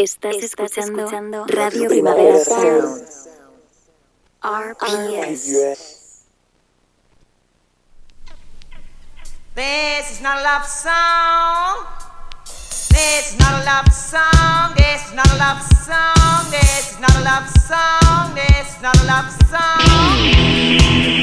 Estás, escuchando, Radio Primavera Sound. RPS. This is not a love song. This is not a love song. This is not a love song. This is not a love song. This is not a love song.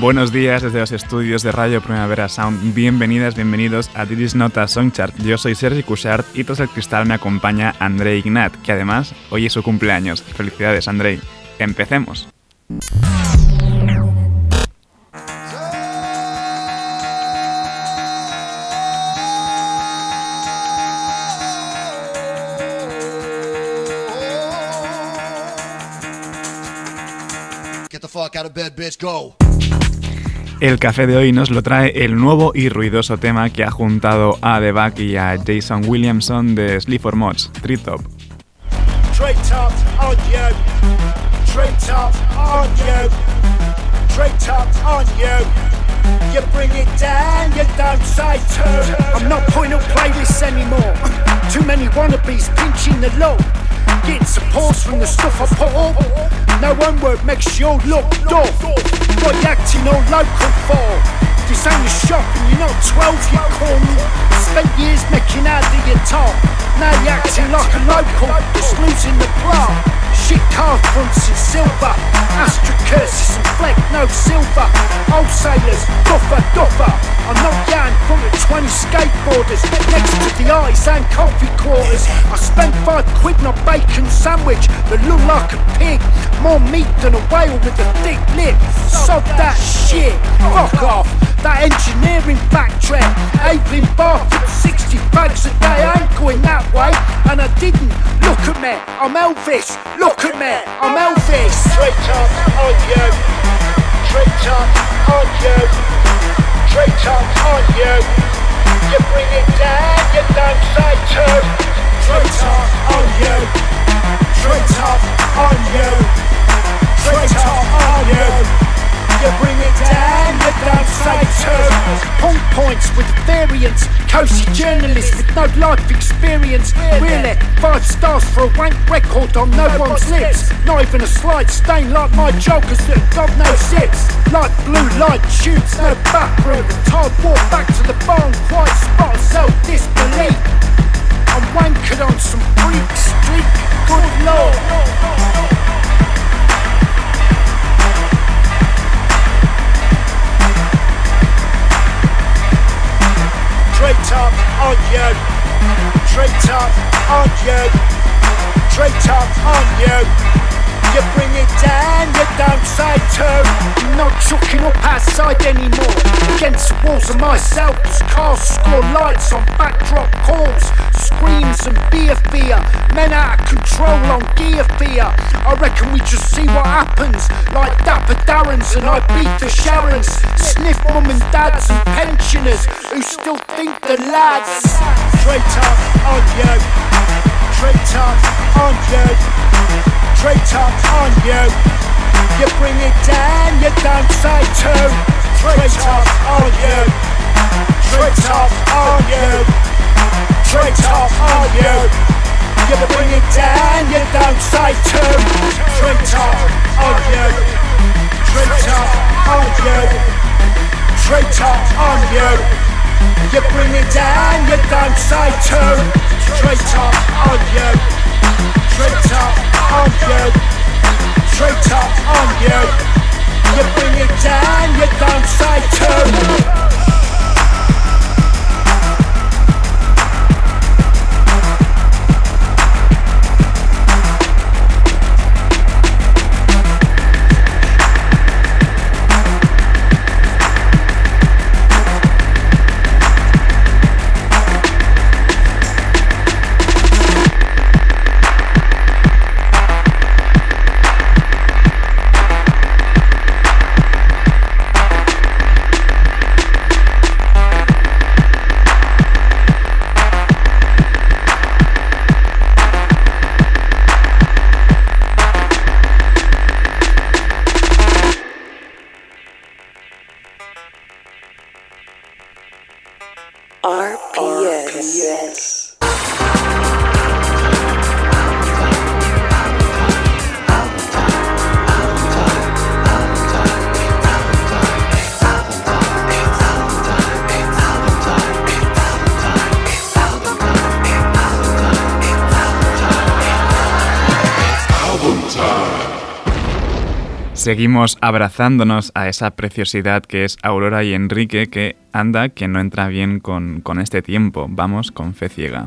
Buenos días desde los estudios de Radio Primavera Sound. Bienvenidas, bienvenidos a This Nota Songchart. Yo soy Sergi Cushart y tras el cristal me acompaña Andrei Ignat, que además hoy es su cumpleaños. Felicidades, Andrei. Empecemos. Get the fuck out of bed, bitch, go. El café de hoy nos lo trae el nuevo y ruidoso tema que ha juntado a The Back y a Jason Williamson de Sleep for Mods, Tree Top. Tree top on you. Bring it down, you don't say two. I'm not putting up playlists anymore. Too many wannabes pinching the low. Getting support from the stuff I put up. No one word makes you look dull. What you acting all local for? This ain't a shop and you're not 12, you cunt. Spent years making out of your top. Now you're acting like a local, just losing the plot. Shit card fronts in silver. Astra curses and fleck, no silver. Old sailors, duffer, duffer. I'm not down front of 20 skateboarders next to the eyes and coffee quarters. I spent five quid on a bacon sandwich that looked like a pig. More meat than a whale with a thick lip. Sod that shit. Fuck off. That engineering backtrack. Abeling bar 60 bags a day. I ain't going that way. And I didn't. Look at me. I'm Elvis. Look at me. I'm Elvis. Straight up on you. Straight up on you. Straight up on you. You bring it down. You on you. Straight up on you. Straight up on you. You bring it down, you don't say. Point points with variance. Cozy journalist with no life experience. Really, five stars for a wank record on no one's lips. Not even a slight stain like my jokers that got no zips. Like blue light tubes, no backroom. Tired walk back to the barn, quiet spot, self disbelief. I'm wankered on some freak street. Good lord. Straight up on you. Straight up on you. Straight up on you. You bring it down, you don't say two. I'm not chucking up outside anymore. Against the walls of myself, cars score lights on backdrop calls. Screams and beer fear. Men out of control on gear fear. I reckon we just see what happens. Like Dapper Darrens and I beat the Sharons. Sniff mum and dads and pensioners who still think the lads. Straight up on you. Straight up on you. Straight up on you. You bring it down, you don't say two. Straight up on you. Straight up on you. Straight up on you. You bring it down, you don't say two. Straight up on you. Straight up on you. Straight up on you. You bring it down, you don't say two. Straight up on you. Straight up on you. Straight up on you. You bring it down, you don't say Seguimos abrazándonos a esa preciosidad que es Aurora y Enrique que anda que no entra bien con, con este tiempo. Vamos con fe ciega.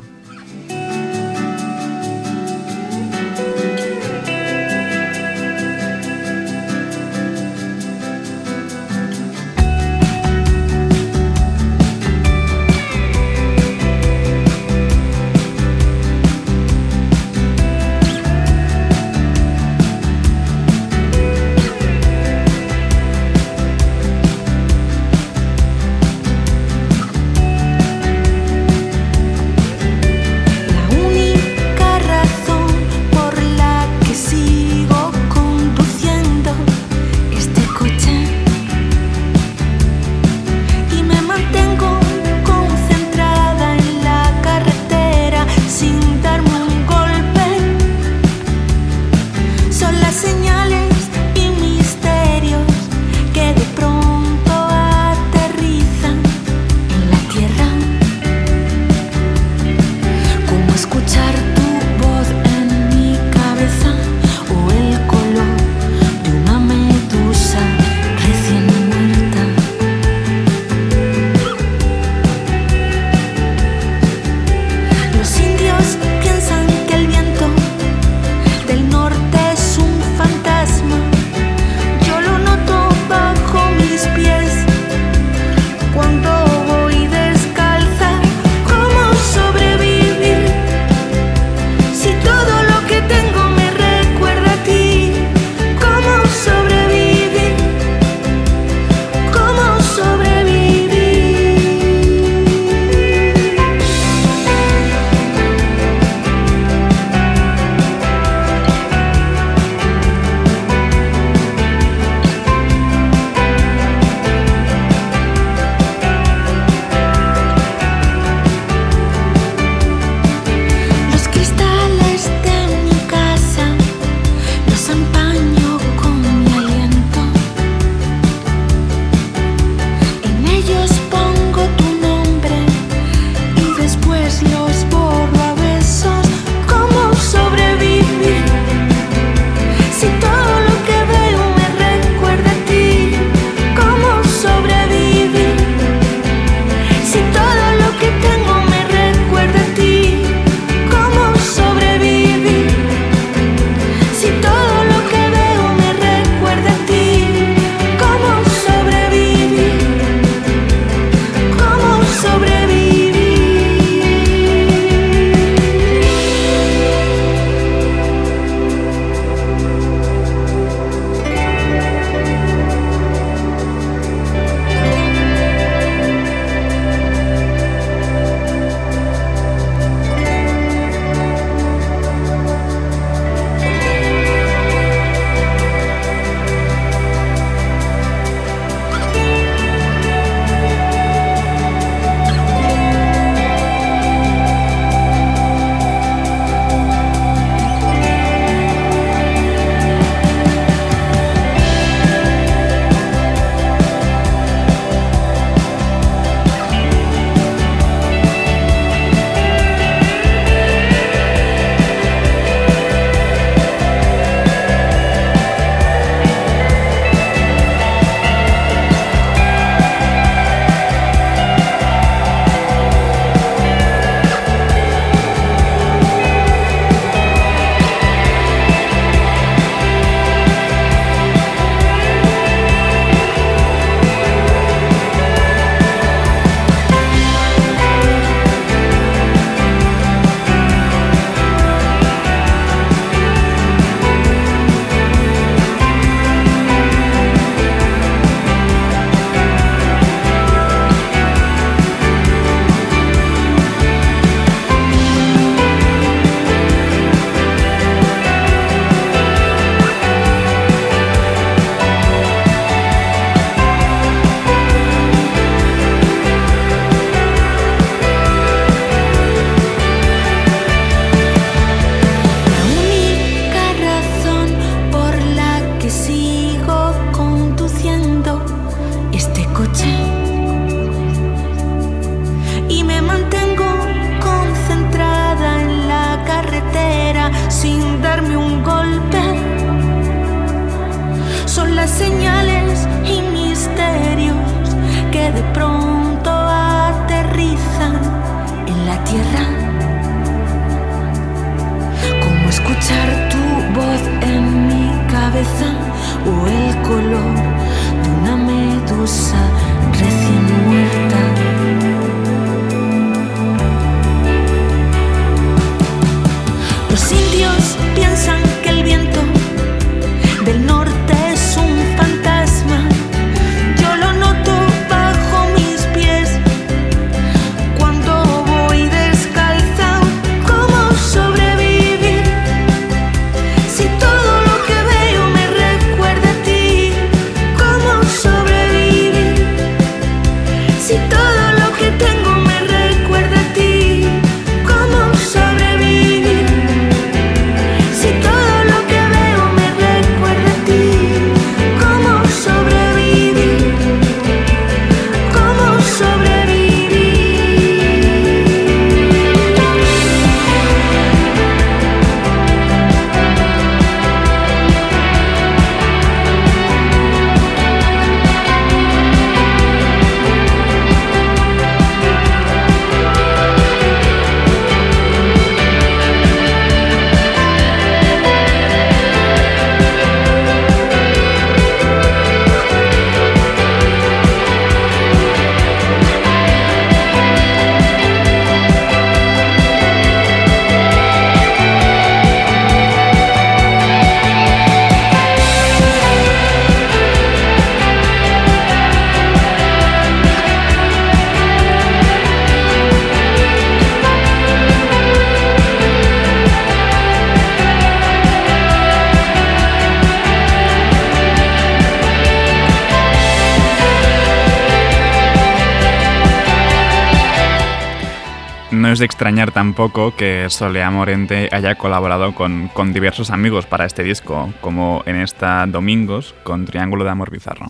de extrañar tampoco que Solea Morente haya colaborado con, con diversos amigos para este disco, como en esta Domingos con Triángulo de Amor Bizarro.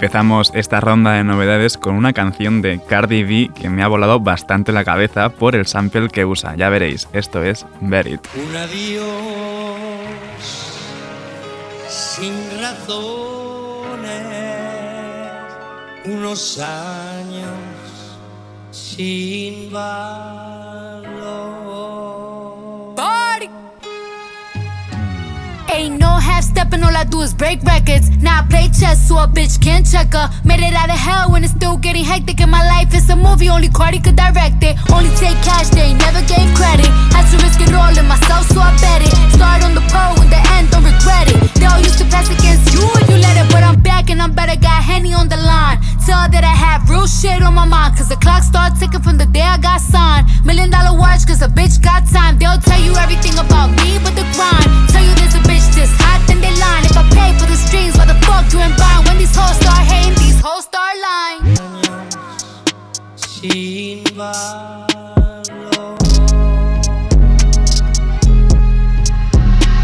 Empezamos esta ronda de novedades con una canción de Cardi B que me ha volado bastante la cabeza por el sample que usa. Ya veréis, esto es Berit. Un adiós sin razones, unos años sin Ain't no half stepping, all I do is break records. Now I play chess, so a bitch can't check her. Made it out of hell when it's still getting hectic. In my life, it's a movie, only Cardi could direct it. Only take cash, they never gave credit. Had to risk it all in myself, so I bet it. Start on the pole, in the end, don't regret it. They all used to pass against you if you let it, but I'm back and I'm better. Got Henny on the line. Tell that I have real shit on my mind, cause the clock starts ticking from the day I got signed. Million dollar watch, cause a bitch got time. They'll tell you everything about me, but the grind. Tell you there's a bitch just hot, then they line. If I pay for the streams, why the fuck you ain't buying? When these hoes start hating, these hoes start lying.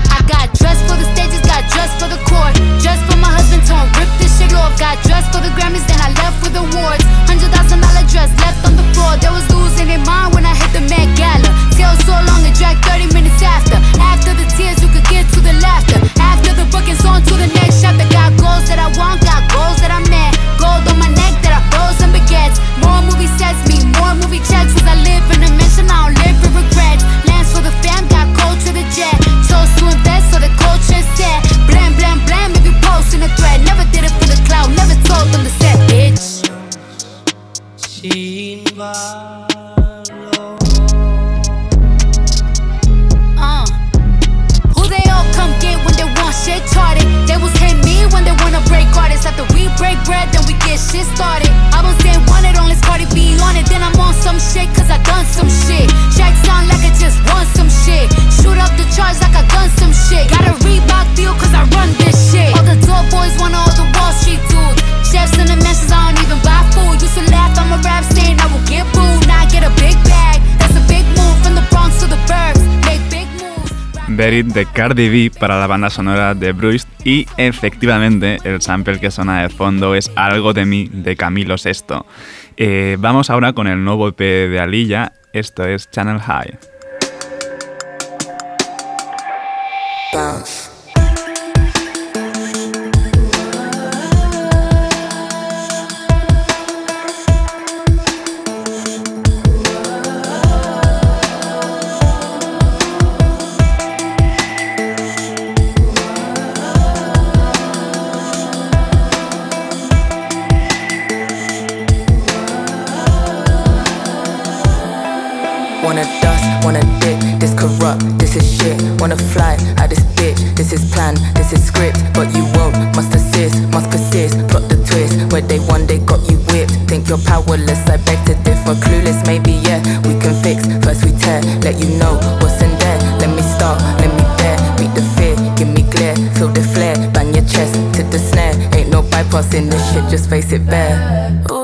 I got dressed for the stages, got dressed for the court. Dressed for my husband, tone, rip this shit off. Got dressed for the Grammys, then I left with awards. Hundred thousand dollar dress left on the floor. There was losing in mind when I hit the Met Gala. Tail so long it dragged 30 minutes after. After the tears, you could get to the laughter. After the bookings, on to the next chapter. Got goals that I want, got goals that I met. Gold on my neck that I froze and baguettes. More movie sets, me more movie checks. Cause I live in a mansion, I don't live in regrets. Lands for the fam, got cold to the jet. Chose to invest, so the culture set. Blam, blam, blam, if you post in a thread. Never did it for the cloud, never told them to set, bitch. sin Uh. After we break bread, then we get shit started. I was one it on, let's Cardi B on it. Then I'm on some shit, cause I done some shit. Track sound like I just won some shit. Shoot up the charts like I done some shit. Got a Reebok deal, cause I run this shit. All the dope boys wanna all the Wall Street dudes. Chefs in the messes, I don't even buy food. Used to laugh, I'm a rap saying I will get booed. Now I get a big bag. Berit de Cardi B para la banda sonora de Bruce y efectivamente el sample que suena de fondo es Algo de mí de Camilo VI. Eh, vamos ahora con el nuevo EP de Alilla, esto es Channel High. This is shit. Wanna fly at this bitch, this is plan, this is script. But you won't, must assist, must persist. Plot the twist, where they one day got you whipped. Think you're powerless, I beg to differ. Clueless, maybe, yeah, we can fix. First we tear, let you know what's in there. Let me start, let me dare. Beat the fear, give me glare. Feel the flare, bang your chest to the snare. Ain't no bypassing this shit, just face it bare. Ooh,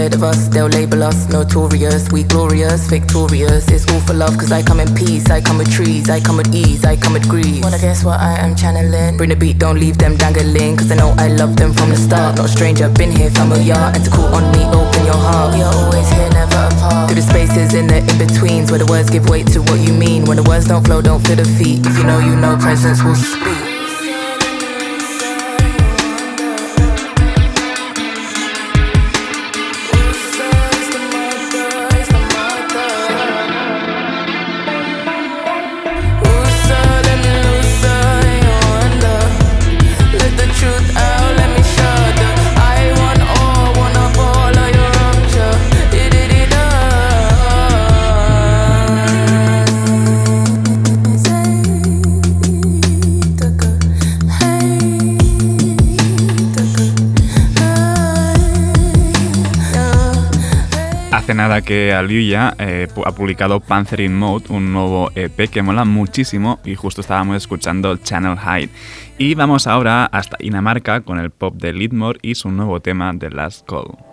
scared of us. They'll label us notorious. We glorious, victorious. It's all for love, cause I come in peace. I come with trees. I come with ease. I come with greed. Wanna guess what I am channeling? Bring the beat, don't leave them dangling. Cause I know I love them from the start. Not a stranger, been here familiar. And to call on me, open your heart. We are always here, never apart. Through the spaces in the in betweens where the words give weight to what you mean. When the words don't flow, don't feel the feet. If you know, you know, presence will speak. Nada que Aliuya eh, ha publicado Panzer in Mode, un nuevo EP que mola muchísimo y justo estábamos escuchando Channel Hide. Y vamos ahora hasta Dinamarca con el pop de Lidmore y su nuevo tema The Last Call.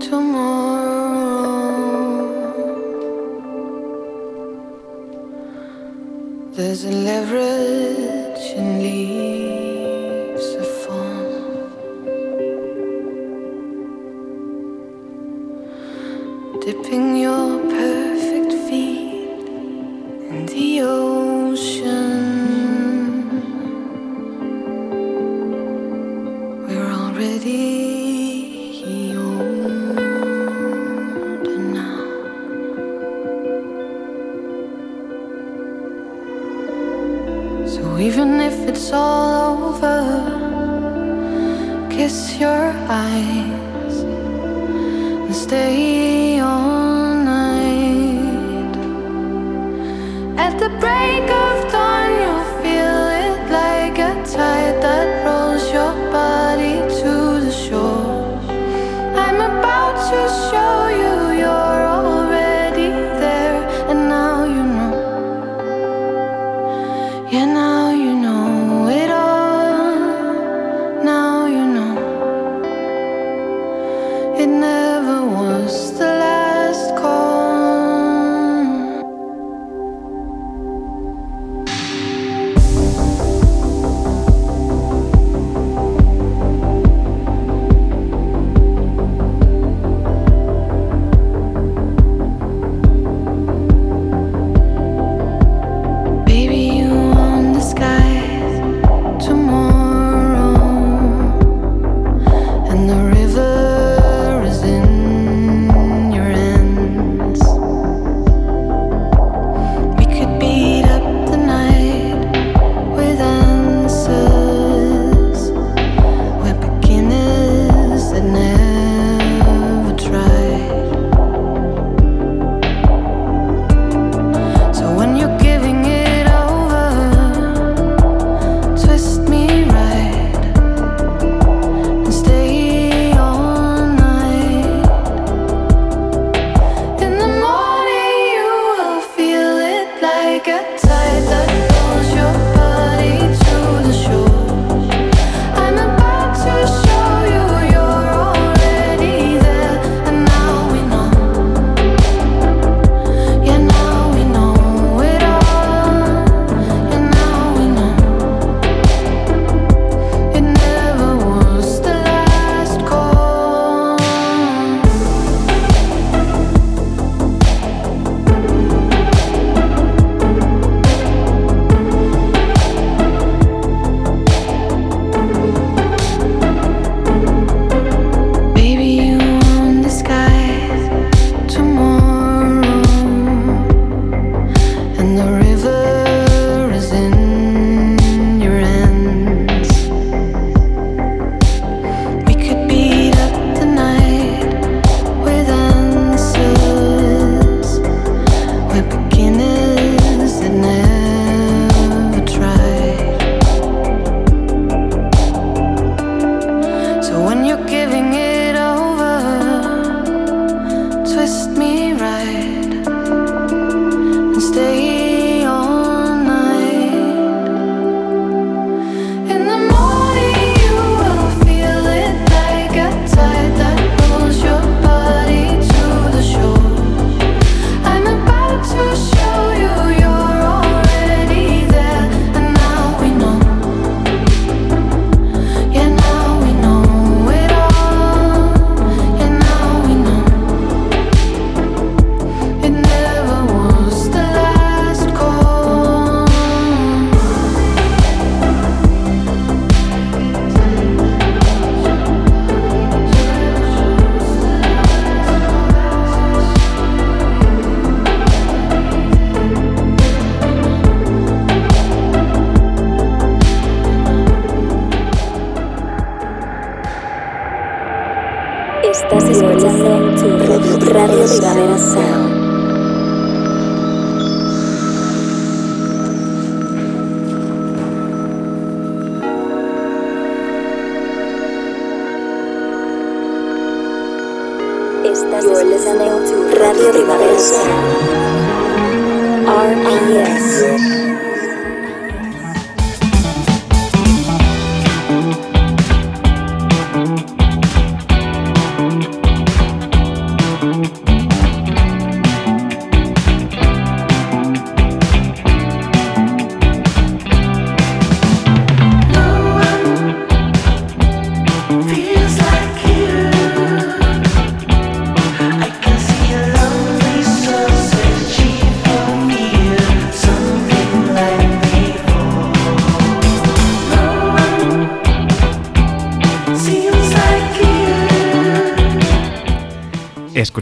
Tomorrow? There's a leverage in leaves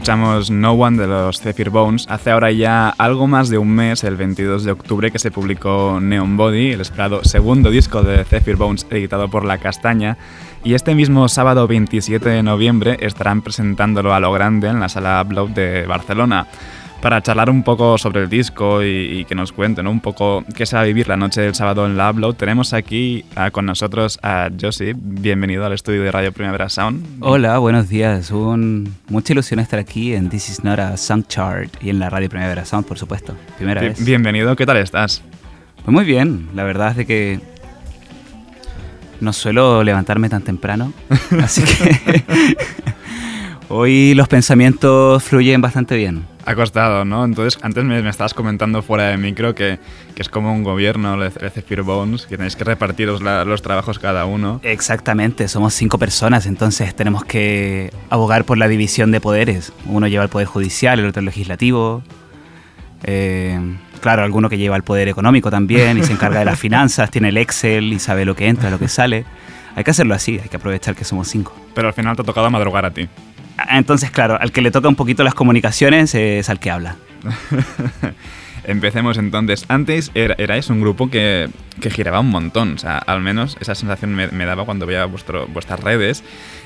Escuchamos No One de los Zephyr Bones. Hace ahora ya algo más de un mes, el 22 de octubre, que se publicó Neon Body, el esperado segundo disco de Zephyr Bones editado por La Castaña. Y este mismo sábado 27 de noviembre estarán presentándolo a lo grande en la sala Upload de Barcelona para charlar un poco sobre el disco y, que nos cuenten un poco qué se va a vivir la noche del sábado en la Upload, tenemos aquí con nosotros a Josie. Bienvenido al estudio de Radio Primavera Sound. Hola, buenos días. Un, mucha ilusión estar aquí en This Is Not a Sound Chart y en la Radio Primavera Sound, por supuesto. Primera vez. Bienvenido, ¿qué tal estás? Pues muy bien, la verdad es de que no suelo levantarme tan temprano, así que hoy los pensamientos fluyen bastante bien ha costado, ¿no? Entonces, antes me, estabas comentando fuera de micro que, que es como un gobierno, el Zephyr Bones, que tenéis que repartiros los trabajos cada uno. Exactamente, somos cinco personas, entonces tenemos que abogar por la división de poderes. Uno lleva el poder judicial, el otro el legislativo. Eh, claro, alguno que lleva el poder económico también y se encarga de las finanzas, tiene el Excel y sabe lo que entra, lo que sale. Hay que hacerlo así, hay que aprovechar que somos cinco. Pero al final te ha tocado madrugar a ti. Entonces, claro, al que le toca un poquito las comunicaciones es al que habla. Empecemos entonces. Antes erais un grupo que, giraba un montón. O sea, al menos esa sensación me, daba cuando veía vuestro, vuestras redes.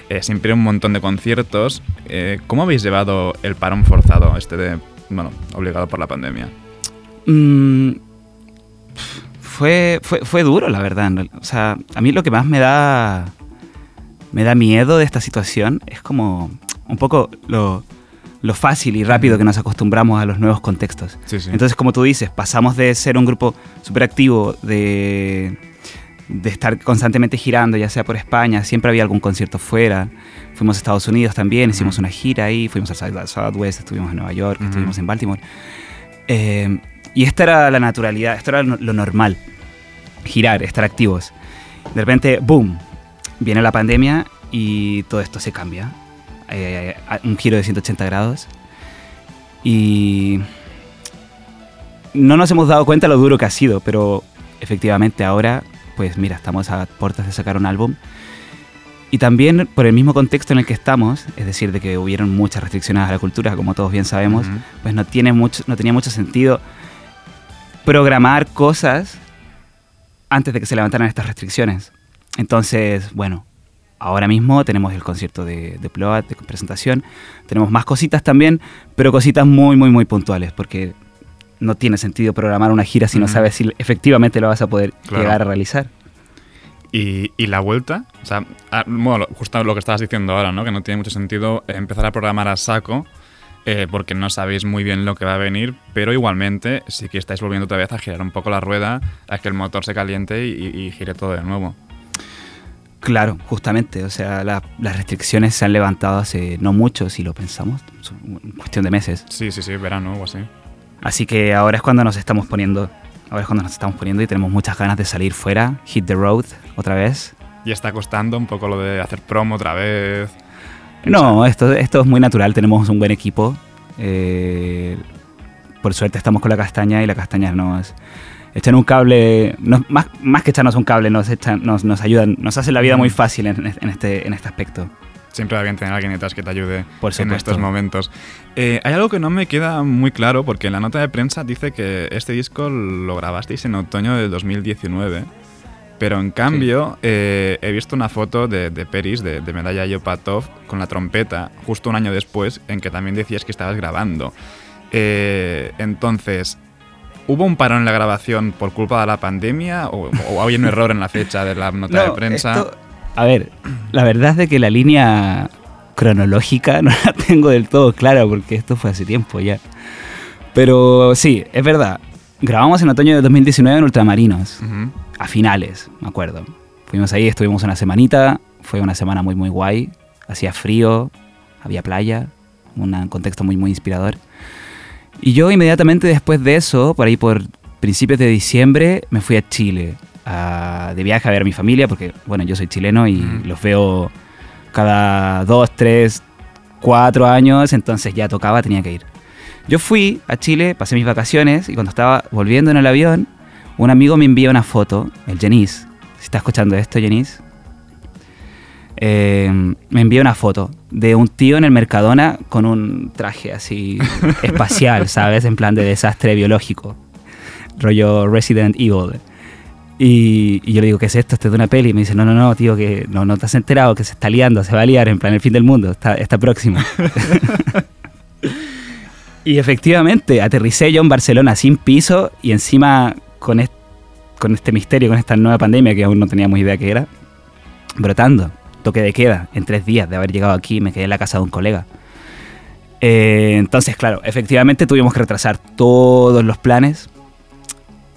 Eh, siempre un montón de conciertos. Eh, ¿Cómo habéis llevado el parón forzado, este de, bueno, obligado por la pandemia? Mm, fue, fue, fue duro, la verdad. O sea, a mí lo que más me da, me da miedo de esta situación es como un poco lo, fácil y rápido que nos acostumbramos a los nuevos contextos. Entonces, como tú dices, pasamos de ser un grupo súper activo, de, de estar constantemente girando, ya sea por España, siempre había algún concierto fuera. Fuimos a Estados Unidos también, hicimos una gira ahí, fuimos al Southwest, estuvimos en Nueva York, estuvimos en Baltimore. Eh, y esta era la naturalidad, esto era lo normal, girar, estar activos. De repente, boom, viene la pandemia y todo esto se cambia. Eh, un giro de 180 grados. Y no nos hemos dado cuenta lo duro que ha sido, pero efectivamente ahora, pues mira, estamos a puertas de sacar un álbum. Y también por el mismo contexto en el que estamos, es decir, de que hubieron muchas restricciones a la cultura, como todos bien sabemos, pues no, tiene mucho, no tenía mucho sentido programar cosas antes de que se levantaran estas restricciones. Entonces, bueno, ahora mismo tenemos el concierto de, de Plot, de presentación. Tenemos más cositas también, pero cositas muy, muy, muy puntuales, porque no tiene sentido programar una gira si no sabes si efectivamente lo vas a poder llegar a realizar. ¿Y, la vuelta? O sea, ah, bueno, justo lo que estabas diciendo ahora, ¿no? Que no tiene mucho sentido empezar a programar a saco eh, porque no sabéis muy bien lo que va a venir, pero igualmente sí que estáis volviendo otra vez a girar un poco la rueda, a que el motor se caliente y gire todo de nuevo. Claro, justamente. O sea, las restricciones se han levantado hace no mucho, si lo pensamos, en cuestión de meses. Sí, sí, sí, verano o así. Así que ahora es cuando nos estamos poniendo, ahora es cuando nos estamos poniendo y tenemos muchas ganas de salir fuera, hit the road otra vez. Y está costando un poco lo de hacer promo otra vez. No, esto, esto es muy natural, tenemos un buen equipo. Eh, por suerte estamos con la castaña y la castaña nos, echan un cable, más, más, que echarnos un cable, nos, echan, nos, nos ayudan, nos hace la vida muy fácil en, este, en este aspecto. Siempre va bien tener a alguien detrás que te ayude en estos momentos. Eh, hay algo que no me queda muy claro, porque en la nota de prensa dice que este disco lo grabasteis en otoño de 2019. Pero en cambio, eh, he visto una foto de, de Peris, de, de Medalla Yopatov, con la trompeta, justo un año después, en que también decías que estabas grabando. Eh, entonces, ¿hubo un parón en la grabación por culpa de la pandemia o, o había un error en la fecha de la nota de prensa? esto- a ver, la verdad es de que la línea cronológica no la tengo del todo clara porque esto fue hace tiempo ya. Pero sí, es verdad. Grabamos en otoño de 2019 en Ultramarinos, a finales, me acuerdo. Fuimos ahí, estuvimos una semanita, fue una semana muy muy guay, hacía frío, había playa, un contexto muy muy inspirador. Y yo inmediatamente después de eso, por ahí por principios de diciembre, me fui a Chile a- de viaje a ver a mi familia, porque bueno, yo soy chileno y Ujú. los veo cada dos, tres, cuatro años, entonces ya tocaba, tenía que ir. Yo fui a Chile, pasé mis vacaciones y cuando estaba volviendo en el avión, un amigo me envía una foto, el Jenis. Si está escuchando esto, Jenis. Eh, me envía una foto de un tío en el Mercadona con un traje así espacial, ¿sabes? En plan de desastre biológico. Rollo Resident Evil. Y, y yo le digo, ¿qué es esto? Esto es de una peli. Y me dice, no, no, no, tío, que no, no te has enterado, que se está liando, se va a liar, en plan el fin del mundo, está, está próximo. y efectivamente, aterricé yo en Barcelona sin piso y encima con, est- con este misterio, con esta nueva pandemia que aún no teníamos idea que era, brotando. Toque de queda en tres días de haber llegado aquí, me quedé en la casa de un colega. Eh, entonces, claro, efectivamente tuvimos que retrasar todos los planes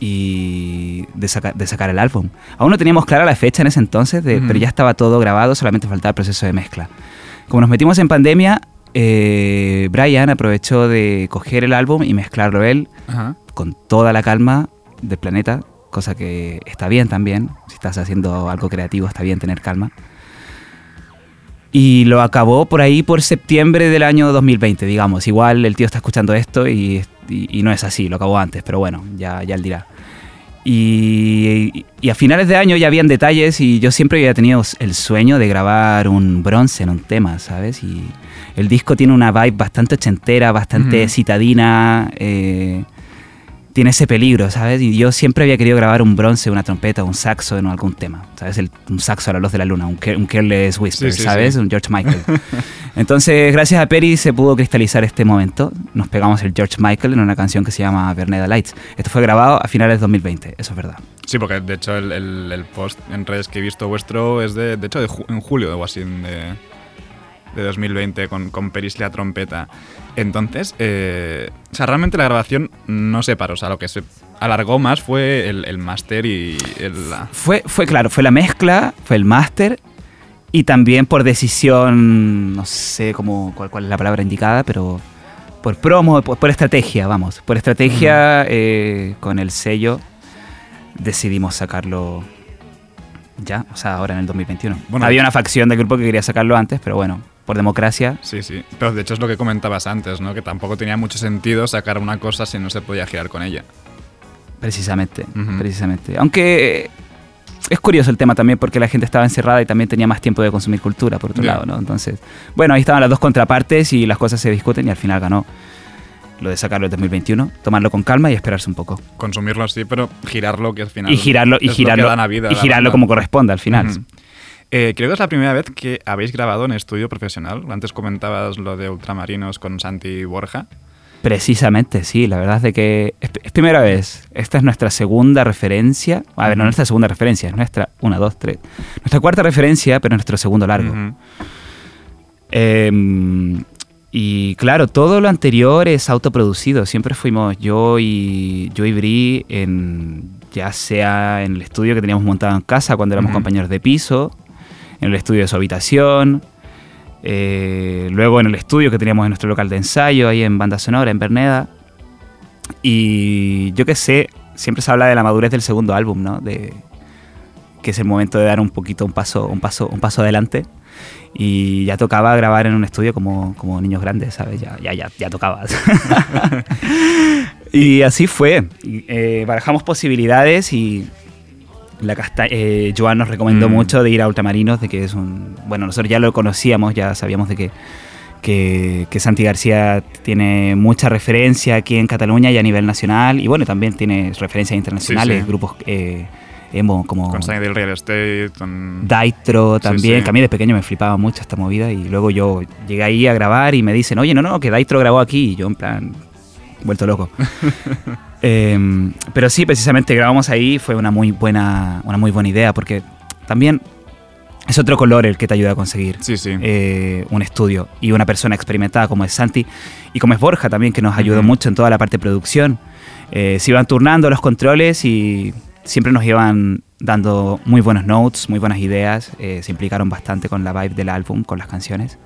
y de, saca- de sacar el álbum. Aún no teníamos clara la fecha en ese entonces, de- Ujú. pero ya estaba todo grabado, solamente faltaba el proceso de mezcla. Como nos metimos en pandemia, eh, Brian aprovechó de coger el álbum y mezclarlo él Ajá. con toda la calma del planeta, cosa que está bien también. Si estás haciendo algo creativo, está bien tener calma. Y lo acabó por ahí por septiembre del año 2020, digamos. Igual el tío está escuchando esto y, y- y no es así, lo acabó antes, pero bueno, ya, ya él dirá. Y, y a finales de año ya habían detalles y yo siempre había tenido el sueño de grabar un bronce en un tema, ¿sabes? Y el disco tiene una vibe bastante ochentera, bastante citadina, eh, tiene ese peligro, ¿sabes? Y yo siempre había querido grabar un bronce, una trompeta, un saxo en algún tema, ¿sabes? El- un saxo a la luz de la luna, un, un Careless Whisper, Sí, sí, ¿sabes? sí. Un George Michael. Entonces, gracias a Perry se pudo cristalizar este momento. Nos pegamos el George Michael en una canción que se llama Verneda Lights. Esto fue grabado a finales de 2020, eso es verdad. Sí, porque de hecho el, el- el post en redes que he visto vuestro es de, de hecho, de ju- en julio o así de, de 2020 con, con Peris la trompeta. Entonces, eh, o sea, realmente la grabación no se paró. O sea, lo que se alargó más fue el, el máster y el, la... Fue, fue claro, fue la mezcla, fue el máster y también por decisión, no sé cómo, cuál, cuál es la palabra indicada, pero por promo, por, por estrategia, vamos. Por estrategia eh, con el sello decidimos sacarlo ya, o sea, ahora en el 2021. Bueno, Había una facción del grupo que quería sacarlo antes, pero bueno, por democracia. Sí, sí. Pero de hecho es lo que comentabas antes, ¿no? Que tampoco tenía mucho sentido sacar una cosa si no se podía girar con ella. Precisamente, precisamente. Aunque es curioso el tema también porque la gente estaba encerrada y también tenía más tiempo de consumir cultura, por otro lado, ¿no? Entonces, bueno, ahí estaban las dos contrapartes y las cosas se discuten y al final ganó lo de sacarlo en 2021, tomarlo con calma y esperarse un poco. Consumirlo sí, pero girarlo que al final Y girarlo, y girarlo, vida y girarlo como corresponde al final. Eh, creo que es la primera vez que habéis grabado en estudio profesional. Antes comentabas lo de Ultramarinos con Santi Borja. Precisamente, sí, la verdad es de que es, es primera vez. Esta es nuestra segunda referencia. A ver, no nuestra segunda referencia, es nuestra, una, dos, tres. Nuestra cuarta referencia, pero nuestro segundo largo. Eh, y claro, todo lo anterior es autoproducido. Siempre fuimos yo y yo y Bri en ya sea en el estudio que teníamos montado en casa cuando éramos compañeros de piso, en el estudio de su habitación, eh, luego en el estudio que teníamos en nuestro local de ensayo ahí en Banda Sonora en Berneda. Y yo qué sé, siempre se habla de la madurez del segundo álbum, ¿no? De que es el momento de dar un poquito un paso, un paso, un paso adelante. Y ya tocaba grabar en un estudio como, como niños grandes, ¿sabes? Ya, ya, ya, ya tocaba. y así fue. Eh, barajamos posibilidades y la casta eh, Joan nos recomendó Mm. mucho de ir a Ultramarinos, de que es un... Bueno, nosotros ya lo conocíamos, ya sabíamos de que, que, que Santi García tiene mucha referencia aquí en Cataluña y a nivel nacional. Y bueno, también tiene referencias internacionales, Sí, sí. grupos... eh, emo, como Con Sunny del Real Estate, con... Daitro también, sí. que a mí de pequeño me flipaba mucho esta movida y luego yo llegué ahí a grabar y me dicen, oye, no, no, que Daitro grabó aquí y yo en plan, vuelto loco. Em, pero sí, precisamente grabamos ahí, fue una muy buena, una muy buena idea porque también es otro color el que te ayuda a conseguir Sí, sí. eh, un estudio y una persona experimentada como es Santi y como es Borja también, que nos ayudó mucho en toda la parte de producción. Eh, se iban turnando los controles y siempre nos iban dando muy buenos notes, muy buenas ideas. eh, se implicaron bastante con la vibe del álbum, con las canciones.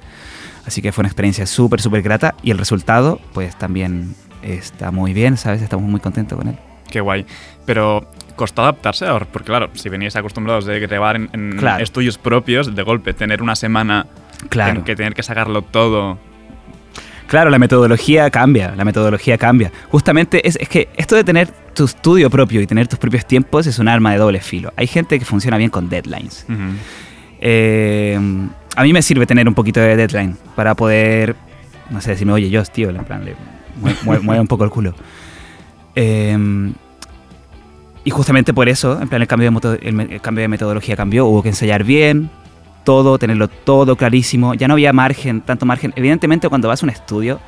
Así que fue una experiencia súper, súper grata y el resultado, pues también está muy bien, ¿sabes? Estamos muy contentos con él. Qué guay. Pero costó adaptarse ahora, porque claro, si veníais acostumbrados de grabar en, en Claro. estudios propios, de golpe tener una semana Claro. en que tener que sacarlo todo. Claro, la metodología cambia, la metodología cambia. Justamente es, es que esto de tener tu estudio propio y tener tus propios tiempos es un arma de doble filo. Hay gente que funciona bien con deadlines. Eh, a mí me sirve tener un poquito de deadline para poder, no sé, decirme, oye, yo, tío, en plan, le mue- mue- mueve un poco el culo. Eh, y justamente por eso, en plan, el cambio, de el, el cambio de metodología cambió, hubo que ensayar bien, todo, tenerlo todo clarísimo, ya no había margen, tanto margen. Evidentemente cuando vas a un estudio,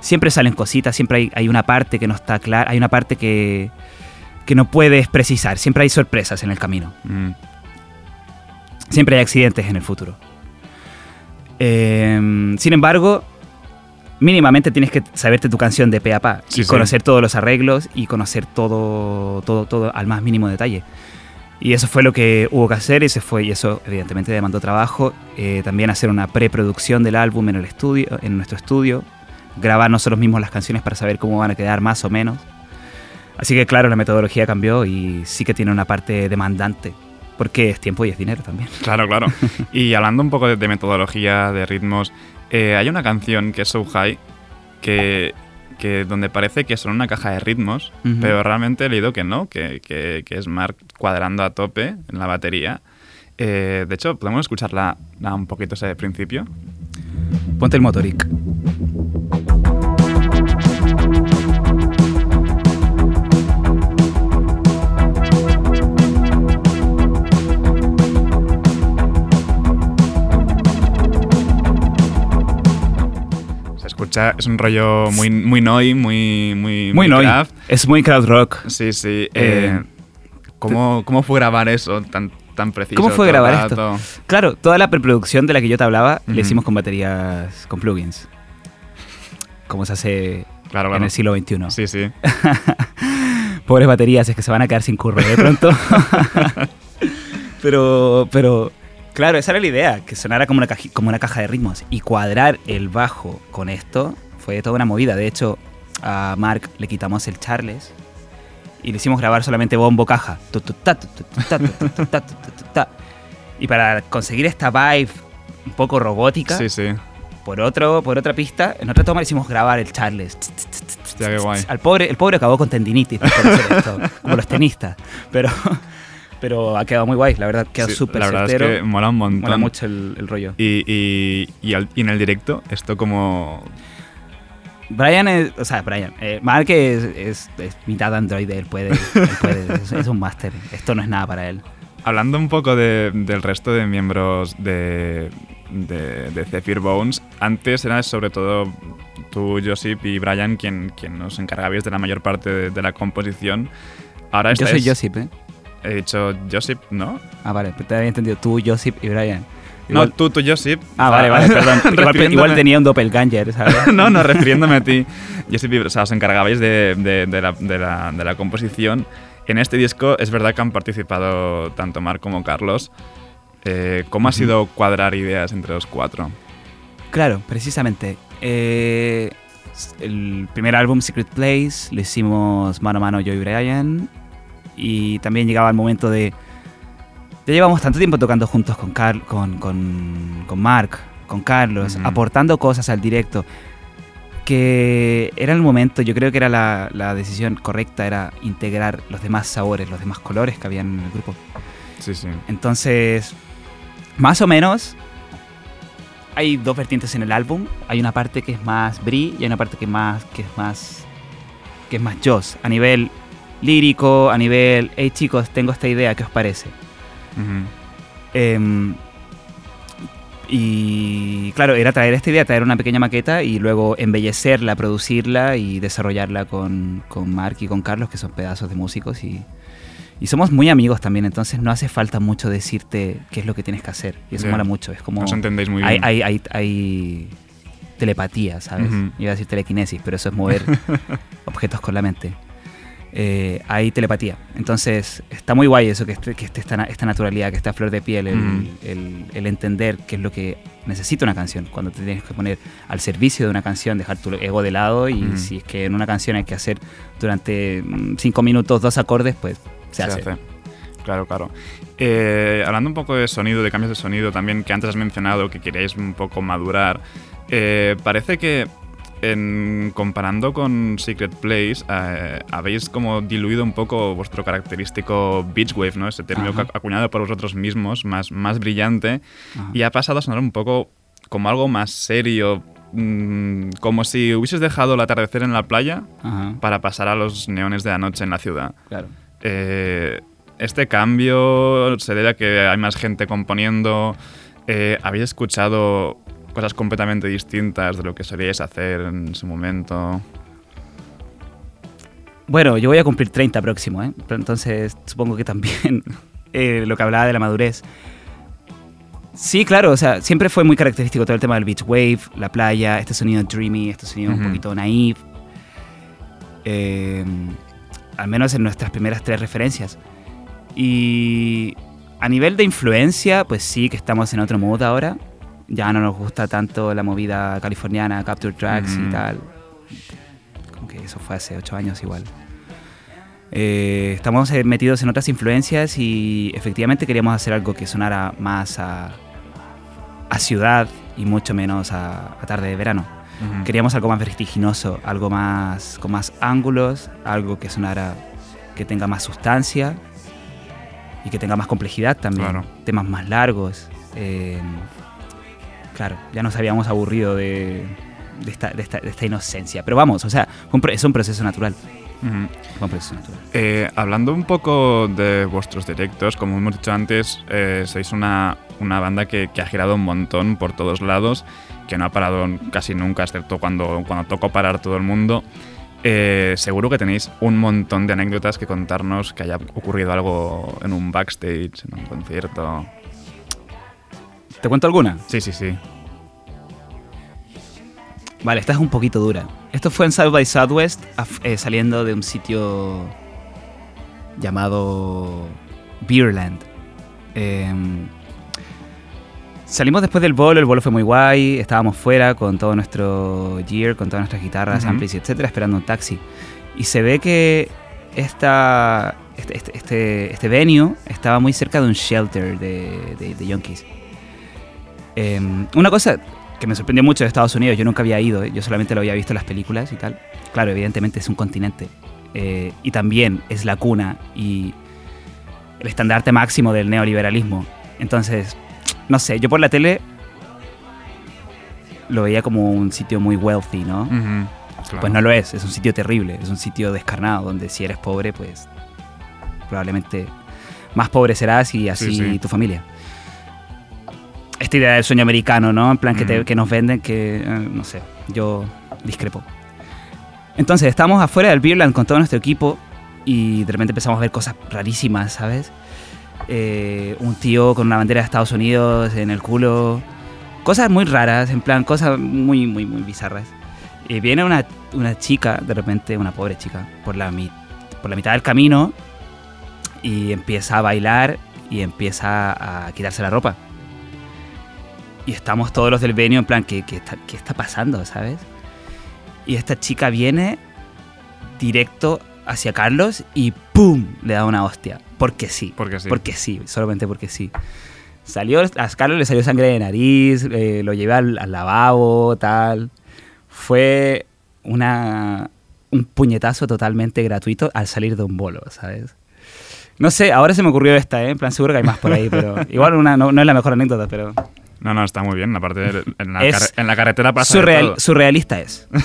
siempre salen cositas, siempre hay, hay una parte que no está clara, hay una parte que, que no puedes precisar, siempre hay sorpresas en el camino. Mm. Siempre hay accidentes en el futuro. Eh, sin embargo, mínimamente tienes que saberte tu canción de pe a pa. Sí, y sí. conocer todos los arreglos y conocer todo, todo, todo al más mínimo detalle. Y eso fue lo que hubo que hacer y se fue. Y eso evidentemente demandó trabajo. Eh, también hacer una preproducción del álbum en el estudio, en nuestro estudio. Grabar nosotros mismos las canciones para saber cómo van a quedar más o menos. Así que claro, la metodología cambió y sí que tiene una parte demandante. Porque es tiempo y es dinero también. Claro, claro. y hablando un poco de, de metodología, de ritmos, eh, hay una canción que es So High que, que donde parece que son una caja de ritmos, pero realmente he leído que no, que, que- que es Mark cuadrando a tope en la batería. Eh, de hecho, podemos escucharla la un poquito ese principio. Ponte el motoric. Se escucha, es un rollo muy, muy noi, muy, muy, Muy noi. craft. Es muy crowd rock. Sí, sí. Eh, eh, ¿cómo, ¿Cómo fue grabar eso tan, tan preciso? ¿Cómo fue grabar rato? esto? Claro, toda la preproducción de la que yo te hablaba Ujú. la hicimos con baterías, con plugins. Como se hace Claro, en el siglo XXI. Sí, sí. Pobres baterías, es que se van a quedar sin curro de pronto. pero, pero, claro, esa era la idea, que sonara como una, como una caja de ritmos. Y cuadrar el bajo con esto fue toda una movida. De hecho, a Mark le quitamos el Charles y le hicimos grabar solamente bombo caja. Y para conseguir esta vibe un poco robótica, Sí, sí. por, otro, por otra pista, en otra toma le hicimos grabar el Charles. Hostia, qué guay. Al pobre, el pobre acabó con tendinitis por hacer esto, como los tenistas. Pero, pero ha quedado muy guay, la verdad, quedó Sí, súper verdad certero. es que mola un montón. Mola mucho el, el rollo. Y, y, y, al- y en el directo, esto como... Brian es, o sea, Brian, eh, Mark es, es- es mitad androide, él puede, él puede, es, es un máster. Esto no es nada para él. Hablando un poco de- del resto de miembros de, de, de Zephyr Bones, antes era sobre todo tú, Josip y Brian quien, quien nos encargabais de la mayor parte de, de la composición. Ahora Yo estáis- soy Josip, ¿eh? He dicho Josip, ¿no? Ah, vale, pero te había entendido tú, Josip y Brian. No, tú, tú, Josip. ah, vale, vale, perdón. Igual, tenía un doppelganger, ¿sabes? no, no, refiriéndome a ti. Josip, y- o sea, os encargabais de, de- de la, de la- de la composición. En este disco es verdad que han participado tanto Marc como Carlos. Eh, ¿Cómo ha sido cuadrar ideas entre los cuatro? Claro, precisamente. Eh, el primer álbum, Secret Place, lo hicimos mano a mano yo y Brian. Y también llegaba el momento de... Ya llevamos tanto tiempo tocando juntos con, Car- con, con, con Mark, con Carlos, Ujú. aportando cosas al directo, que era el momento, yo creo que era la, la decisión correcta, era integrar los demás sabores, los demás colores que habían en el grupo. Sí, sí. Entonces, más o menos, hay dos vertientes en el álbum. Hay una parte que es más Brie y hay una parte que, más, que es más que es más Joss. A nivel lírico, a nivel, hey chicos, tengo esta idea, ¿qué os parece? Em, y claro, era traer esta idea, traer una pequeña maqueta y luego embellecerla, producirla y desarrollarla con, con Mark y con Carlos, que son pedazos de músicos. Y, y somos muy amigos también, entonces no hace falta mucho decirte qué es lo que tienes que hacer. Y eso Ya. mola mucho. Es como. Entendéis muy hay, bien. Hay, hay, hay telepatía, ¿sabes? Iba a decir telequinesis, pero eso es mover objetos con la mente. Eh, hay telepatía. Entonces, está muy guay eso, que esté, que esté esta, esta naturalidad, que está a flor de piel, el, Mm. el- el entender qué es lo que necesita una canción. Cuando te tienes que poner al servicio de una canción, dejar tu ego de lado y Mm. si es que en una canción hay que hacer durante mm, cinco minutos dos acordes, pues se, hace. Claro, claro. Eh, hablando un poco de sonido, de cambios de sonido también, que antes has mencionado que queríais un poco madurar, eh, parece que en, comparando con Secret Place, eh, habéis como diluido un poco vuestro característico beach wave, ¿no? Ese término Ajá. acuñado por vosotros mismos, más, más brillante, Ajá. y ha pasado a sonar un poco como algo más serio, mm, como si hubieses dejado el atardecer en la playa Ajá, para pasar a los neones de la noche en la ciudad. claro. Eh, este cambio se debe a que hay más gente componiendo. Eh, ¿Habéis escuchado cosas completamente distintas de lo que solíais hacer en su momento? Bueno, yo voy a cumplir 30 próximo, ¿eh? Entonces supongo que también eh, lo que hablaba de la madurez. Sí, claro, o sea, siempre fue muy característico todo el tema del beach wave, la playa, este sonido dreamy, este sonido un Ujú. poquito naive. Eh, al menos en nuestras primeras tres referencias. Y a nivel de influencia, pues sí que estamos en otro mood ahora. Ya no nos gusta tanto la movida californiana, capture tracks Ujú. y tal. Como que eso fue hace ocho años igual. Eh, estamos eh, metidos en otras influencias y efectivamente queríamos hacer algo que sonara más a, a ciudad y mucho menos a, a tarde de verano. Ujú. Queríamos algo más vertiginoso, algo más con más ángulos, algo que sonara, que tenga más sustancia y que tenga más complejidad también. Claro. Temas más largos. eh, claro, ya nos habíamos aburrido de, de esta, de esta- de esta inocencia. Pero vamos, o sea, un es un proceso natural. Ujú. Fue un proceso natural. Eh, hablando un poco de vuestros directos, como hemos dicho antes, eh, sois una, una banda que, que ha girado un montón por todos lados, que no ha parado casi nunca, excepto cuando, cuando tocó parar todo el mundo. Eh, seguro que tenéis un montón de anécdotas que contarnos, que haya ocurrido algo en un backstage, en un concierto. ¿Te cuento alguna? Sí, sí, sí. Vale, esta es un poquito dura. Esto fue en South by Southwest, eh, saliendo de un sitio llamado Beerland. Em, salimos después del bolo, el bolo fue muy guay, estábamos fuera con todo nuestro gear, con todas nuestras guitarras, Ujú. amplis, etcétera, esperando un taxi. Y se ve que esta, este, este, este, este venue estaba muy cerca de un shelter de, de, de yonkis. Em, una cosa que me sorprendió mucho de Estados Unidos, yo nunca había ido, yo solamente lo había visto en las películas y tal. Claro, evidentemente es un continente. eh, y también es la cuna y el estandarte máximo del neoliberalismo. Entonces, no sé, yo por la tele lo veía como un sitio muy wealthy, ¿no? Claro. Pues no lo es, es un sitio terrible, es un sitio descarnado donde si eres pobre, pues probablemente más pobre serás y así Sí, sí. tu familia. Esta idea del sueño americano, ¿no? En plan que, te- que nos venden, que eh, no sé, yo discrepo. Entonces, estamos afuera del Beerland con todo nuestro equipo y de repente empezamos a ver cosas rarísimas, ¿sabes? Eh, un tío con una bandera de Estados Unidos en el culo. Cosas muy raras, en plan, cosas muy, muy, muy bizarras. Y viene una, una chica, de repente, una pobre chica, por la, por la mitad del camino y empieza a bailar y empieza a quitarse la ropa. Y estamos todos los del venue en plan, ¿qué, qué está, qué está pasando, sabes? Y esta chica viene directo hacia Carlos y ¡pum! le da una hostia. Porque sí. Porque sí. Porque sí, solamente porque sí. Salió, a Carlos le salió sangre de nariz, eh, lo llevé al, al lavabo, tal. Fue una, un puñetazo totalmente gratuito al salir de un bolo, ¿sabes? No sé, ahora se me ocurrió esta, ¿eh? En plan, seguro que hay más por ahí, pero igual una, no, no es la mejor anécdota, pero No, no, está muy bien. Aparte, en la, Es en la carretera pasa de surreal- todo. surrealista es.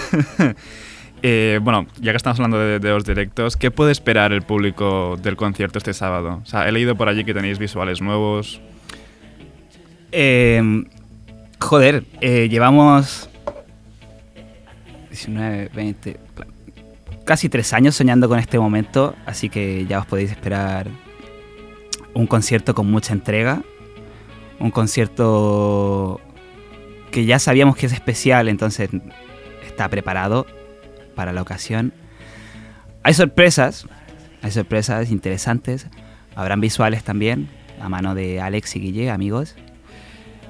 Eh, bueno, ya que estamos hablando de, de los directos, ¿qué puede esperar el público del concierto este sábado? O sea, he leído por allí que tenéis visuales nuevos. Eh, joder, eh, llevamos 19, 20, casi tres años soñando con este momento, así que ya os podéis esperar un concierto con mucha entrega, un concierto que ya sabíamos que es especial, entonces está preparado para la ocasión. Hay sorpresas, hay sorpresas interesantes, habrán visuales también, a mano de Alex y Guille, amigos.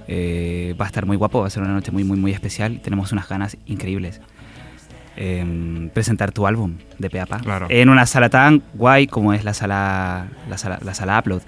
Eh, va a estar muy guapo, va a ser una noche muy, muy, muy especial. Tenemos unas ganas increíbles. Eh, presentar tu álbum de Peapa Claro. en una sala tan guay como es la sala, la sala, la sala Upload.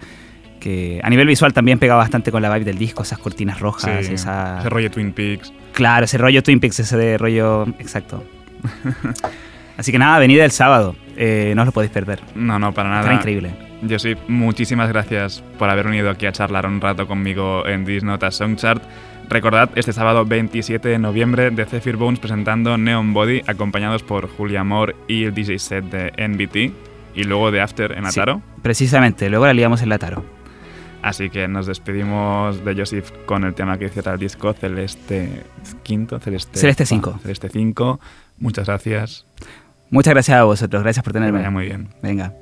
Que a nivel visual también pega bastante con la vibe del disco, esas cortinas rojas, Sí, esa. Ese rollo Twin Peaks. Claro, ese rollo Twin Peaks, ese de rollo. Exacto. Así que nada, venid el sábado. eh, no os lo podéis perder. No, no, para nada. Estará increíble. Yo sí, muchísimas gracias por haber venido aquí a charlar un rato conmigo en This Nota Songchart. Recordad, este sábado 27 de noviembre de Zephyr Bones presentando Neon Body, acompañados por Julia Moore y el DJ set de NBT, y luego de After en Sí, Ataro. precisamente, luego la liamos en la Taro. Así que nos despedimos de Joseph con el tema que cierra el disco Celeste Quinto, Celeste, Celeste 5. Celeste 5. Muchas gracias. Muchas gracias a vosotros, gracias por Que tenerme. vaya muy bien. Venga.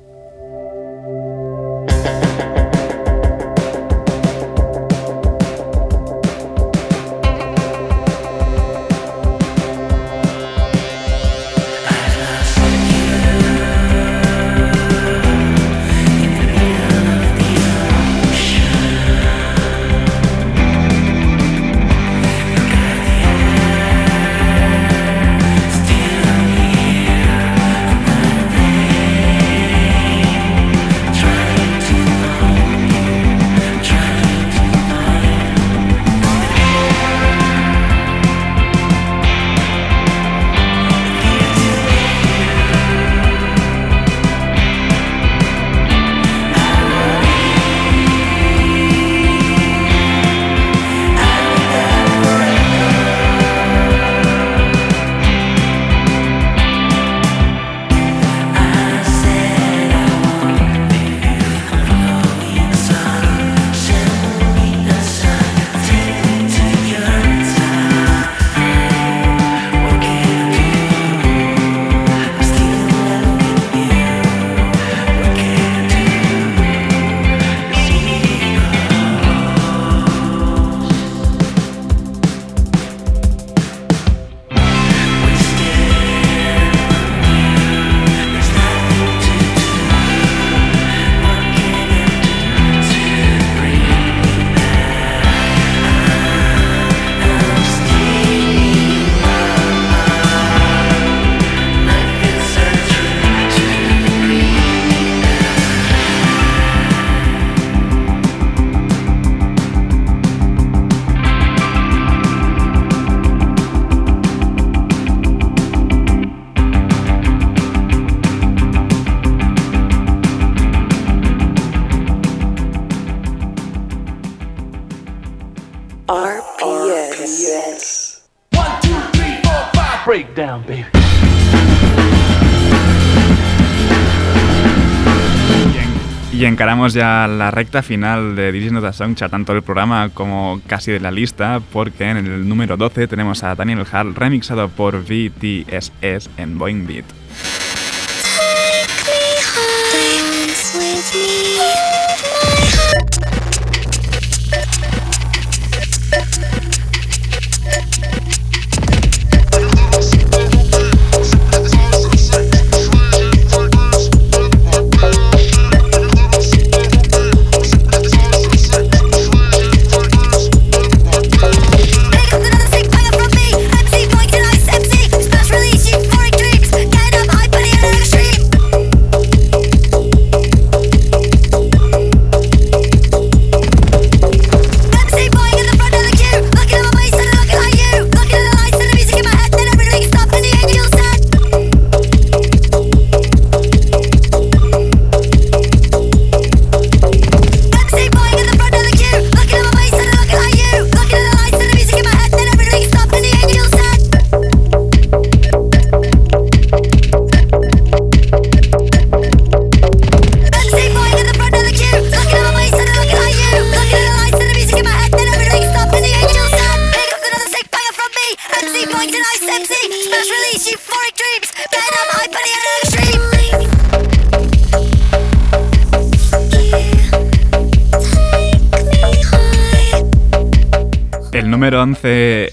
Encaramos ya la recta final de Not a Songchart, tanto del programa como casi de la lista, porque en el número 12 tenemos a Daniel Hall remixado por VTSS en Boeing Beat.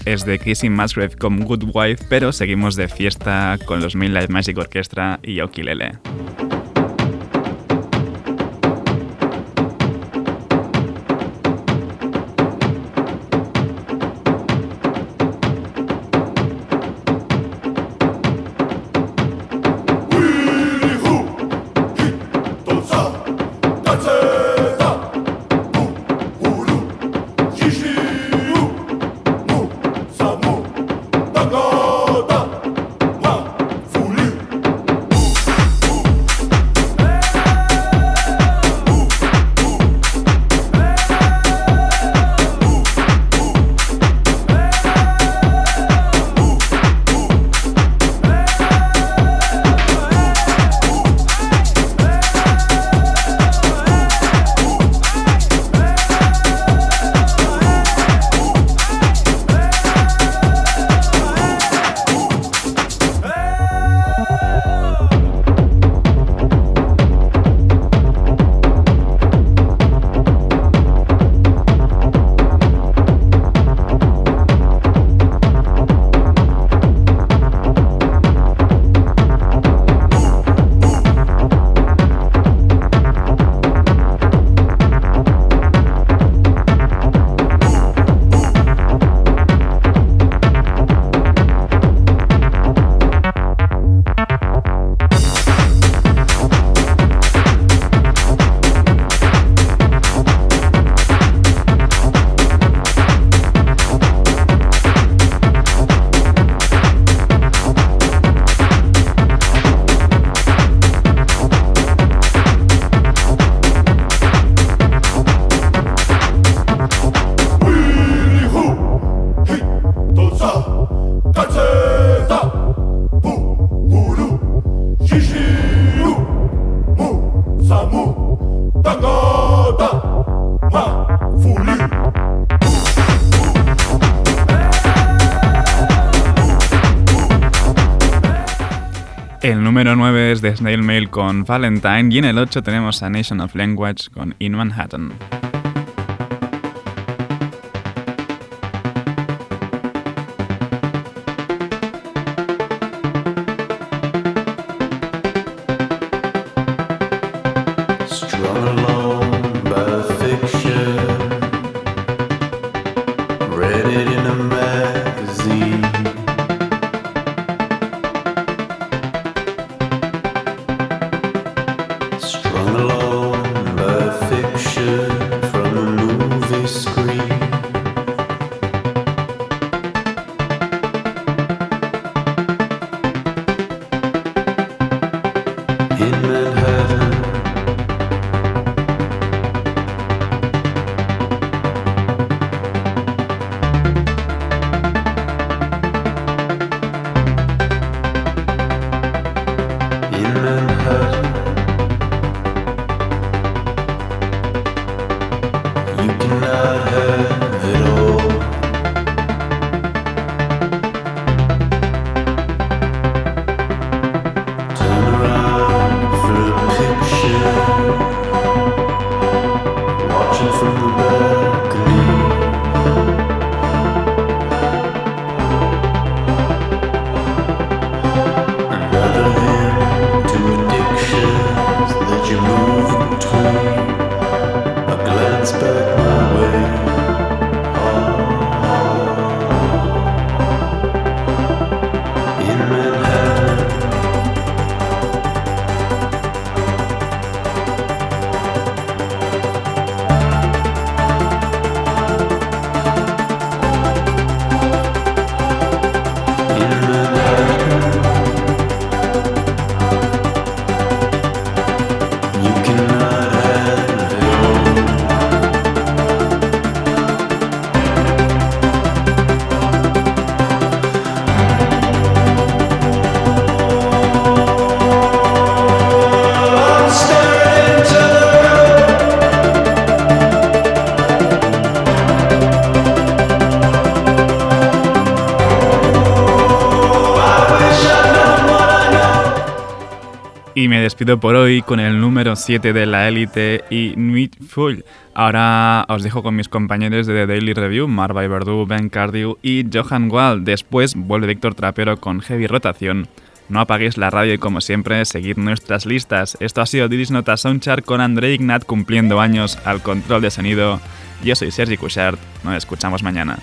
Es de Kissing Musgrave con Good Wife, pero seguimos de fiesta con los Midnight Magic Orchestra y Okilele. Snail Mail con Valentine y en el 8 tenemos a Nation of Language con In Manhattan. Y me despido por hoy con el número 7 de la élite y Nuit Full. Ahora os dejo con mis compañeros de The Daily Review, Marva Verdú, Ben Cardew y Johan Wall. Después vuelve Víctor Trapero con Heavy Rotación. No apaguéis la radio y como siempre, seguid nuestras listas. Esto ha sido Diris Nota Soundchart con André Ignat cumpliendo años al control de sonido. Yo soy Sergi Cushart. Nos escuchamos mañana.